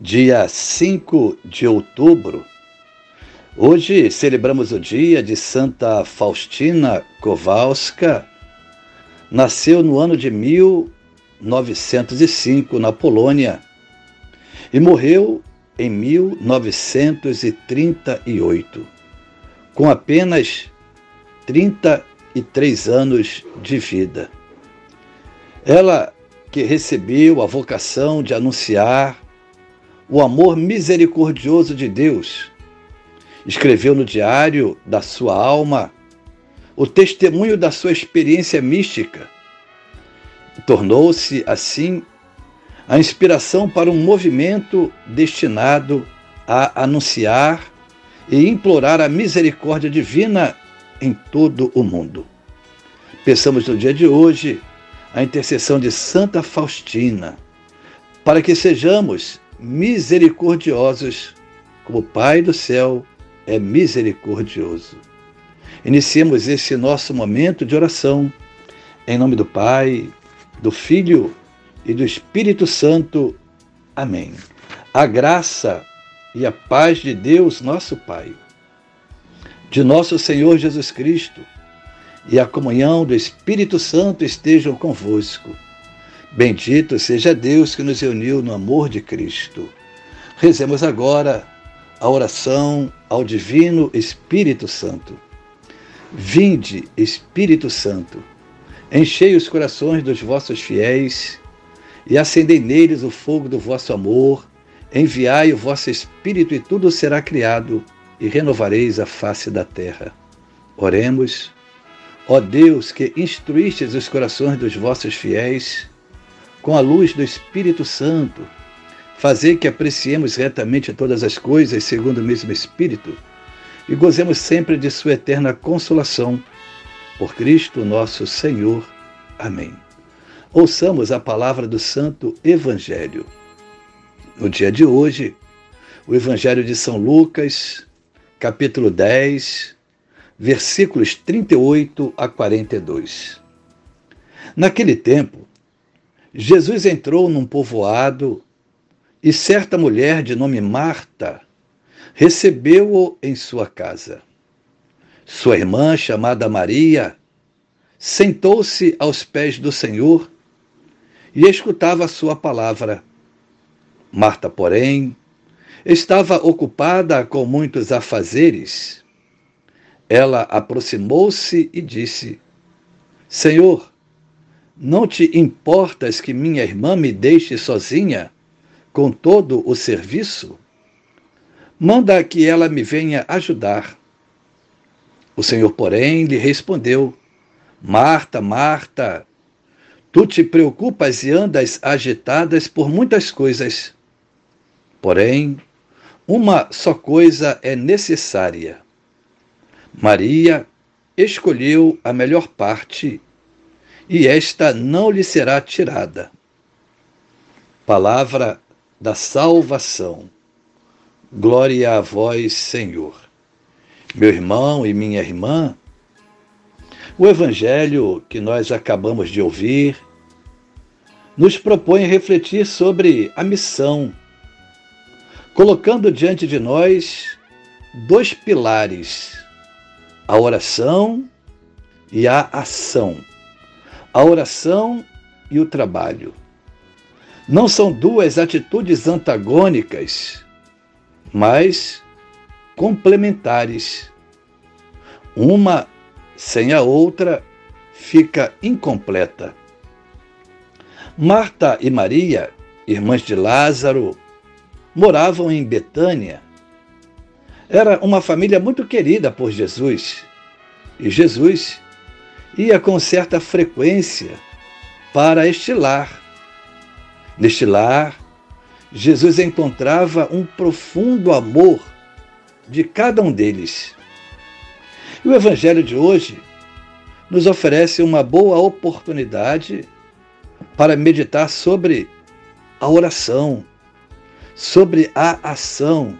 dia 5 de outubro. Hoje celebramos o dia de Santa Faustina Kowalska. Nasceu no ano de 1905 na Polônia e morreu em 1938, com apenas 33 anos de vida. Ela que recebeu a vocação de anunciar o amor misericordioso de Deus. Escreveu no diário da sua alma o testemunho da sua experiência mística. Tornou-se, assim, a inspiração para um movimento destinado a anunciar e implorar a misericórdia divina em todo o mundo. Pensamos no dia de hoje a intercessão de Santa Faustina, para que sejamos misericordiosos, como o Pai do céu é misericordioso. Iniciemos esse nosso momento de oração, em nome do Pai, do Filho e do Espírito Santo. Amém. A graça e a paz de Deus, nosso Pai, de nosso Senhor Jesus Cristo e a comunhão do Espírito Santo estejam convosco Bendito seja Deus que nos uniu no amor de Cristo. Rezemos agora a oração ao Divino Espírito Santo. Vinde, Espírito Santo, enchei os corações dos vossos fiéis e acendei neles o fogo do vosso amor. Enviai o vosso Espírito e tudo será criado e renovareis a face da terra. Oremos. Ó Deus, que instruístes os corações dos vossos fiéis, com a luz do Espírito Santo, fazer que apreciemos retamente todas as coisas segundo o mesmo Espírito e gozemos sempre de Sua eterna consolação. Por Cristo nosso Senhor. Amém. Ouçamos a palavra do Santo Evangelho. No dia de hoje, o Evangelho de São Lucas, capítulo 10, versículos 38 a 42. Naquele tempo, Jesus entrou num povoado e certa mulher de nome Marta recebeu-o em sua casa. Sua irmã, chamada Maria, sentou-se aos pés do Senhor e escutava a sua palavra. Marta, porém, estava ocupada com muitos afazeres. Ela aproximou-se e disse: Senhor, não te importas que minha irmã me deixe sozinha com todo o serviço? Manda que ela me venha ajudar. O Senhor, porém, lhe respondeu: Marta, Marta, tu te preocupas e andas agitadas por muitas coisas. Porém, uma só coisa é necessária. Maria escolheu a melhor parte e esta não lhe será tirada. Palavra da salvação. Glória a vós, Senhor. Meu irmão e minha irmã, o evangelho que nós acabamos de ouvir nos propõe refletir sobre a missão, colocando diante de nós dois pilares: a oração e a ação a oração e o trabalho. Não são duas atitudes antagônicas, mas complementares. Uma sem a outra fica incompleta. Marta e Maria, irmãs de Lázaro, moravam em Betânia. Era uma família muito querida por Jesus. E Jesus ia com certa frequência para este lar. Neste lar, Jesus encontrava um profundo amor de cada um deles. E o Evangelho de hoje nos oferece uma boa oportunidade para meditar sobre a oração, sobre a ação.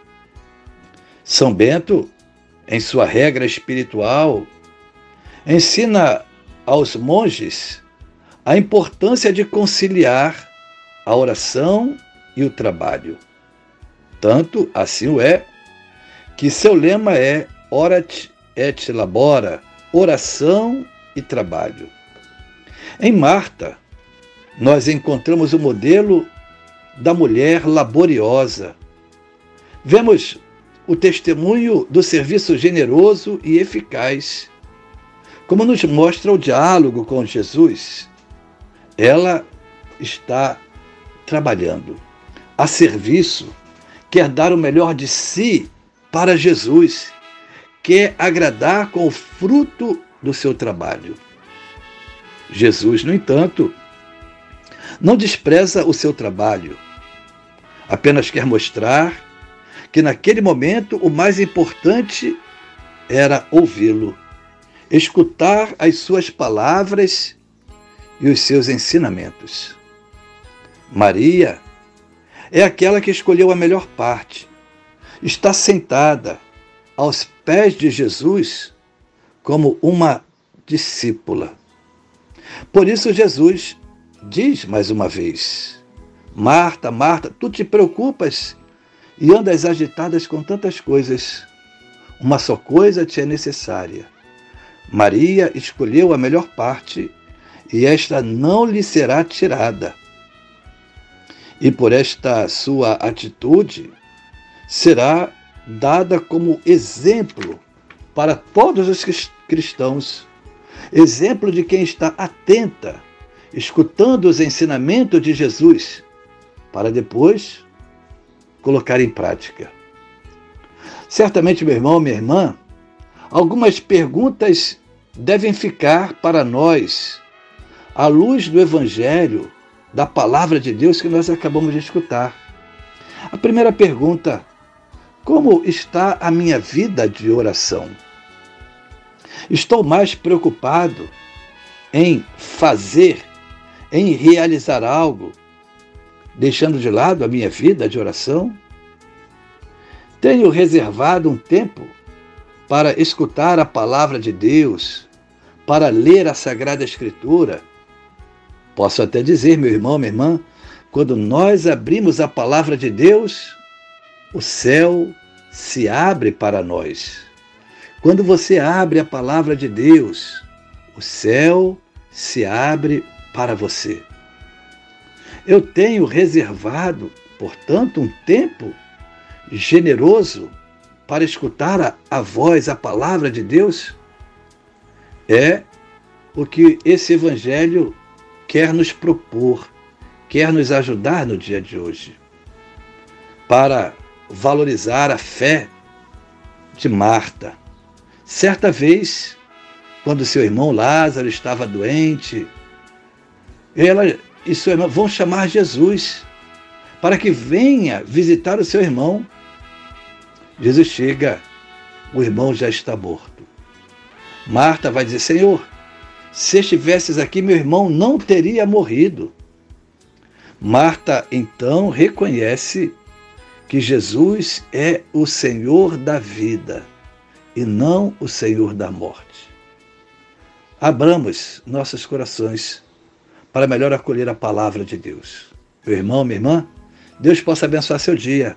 São Bento, em sua regra espiritual, ensina aos monges a importância de conciliar a oração e o trabalho. Tanto assim o é, que seu lema é Orat et Labora, oração e trabalho. Em Marta, nós encontramos o modelo da mulher laboriosa. Vemos o testemunho do serviço generoso e eficaz, como nos mostra o diálogo com Jesus. Ela está trabalhando a serviço, quer dar o melhor de si para Jesus, quer agradar com o fruto do seu trabalho. Jesus, no entanto, não despreza o seu trabalho, apenas quer mostrar que naquele momento o mais importante era ouvi-lo, escutar as suas palavras e os seus ensinamentos. Maria é aquela que escolheu a melhor parte. Está sentada aos pés de Jesus como uma discípula. Por isso, Jesus diz mais uma vez: Marta, Marta, tu te preocupas e andas agitadas com tantas coisas. Uma só coisa te é necessária. Maria escolheu a melhor parte e esta não lhe será tirada e por esta sua atitude será dada como exemplo para todos os cristãos, exemplo de quem está atenta, escutando os ensinamentos de Jesus, para depois colocar em prática. Certamente, meu irmão, minha irmã, algumas perguntas devem ficar para nós, à luz do Evangelho, da palavra de Deus que nós acabamos de escutar. A primeira pergunta: como está a minha vida de oração? Estou mais preocupado em fazer, em realizar algo, deixando de lado a minha vida de oração? Tenho reservado um tempo para escutar a palavra de Deus, para ler a Sagrada Escritura, Posso até dizer, meu irmão, minha irmã, quando nós abrimos a palavra de Deus, o céu se abre para nós. Quando você abre a palavra de Deus, o céu se abre para você. Eu tenho reservado, portanto, um tempo generoso para escutar a, a voz, a palavra de Deus. É o que esse evangelho quer nos propor, quer nos ajudar no dia de hoje, para valorizar a fé de Marta. Certa vez, quando seu irmão Lázaro estava doente, ela e seu irmão vão chamar Jesus para que venha visitar o seu irmão. Jesus chega, o irmão já está morto. Marta vai dizer: Senhor, se estivesses aqui, meu irmão não teria morrido. Marta então reconhece que Jesus é o Senhor da vida e não o Senhor da morte. Abramos nossos corações para melhor acolher a palavra de Deus. Meu irmão, minha irmã, Deus possa abençoar seu dia,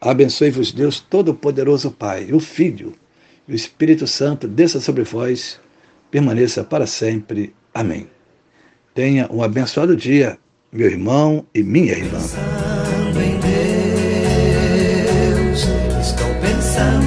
Abençoe-vos Deus Todo-Poderoso Pai, o Filho e o Espírito Santo, desça sobre vós, permaneça para sempre. Amém. Tenha um abençoado dia, meu irmão e minha irmã. Pensando em Deus, estou pensando.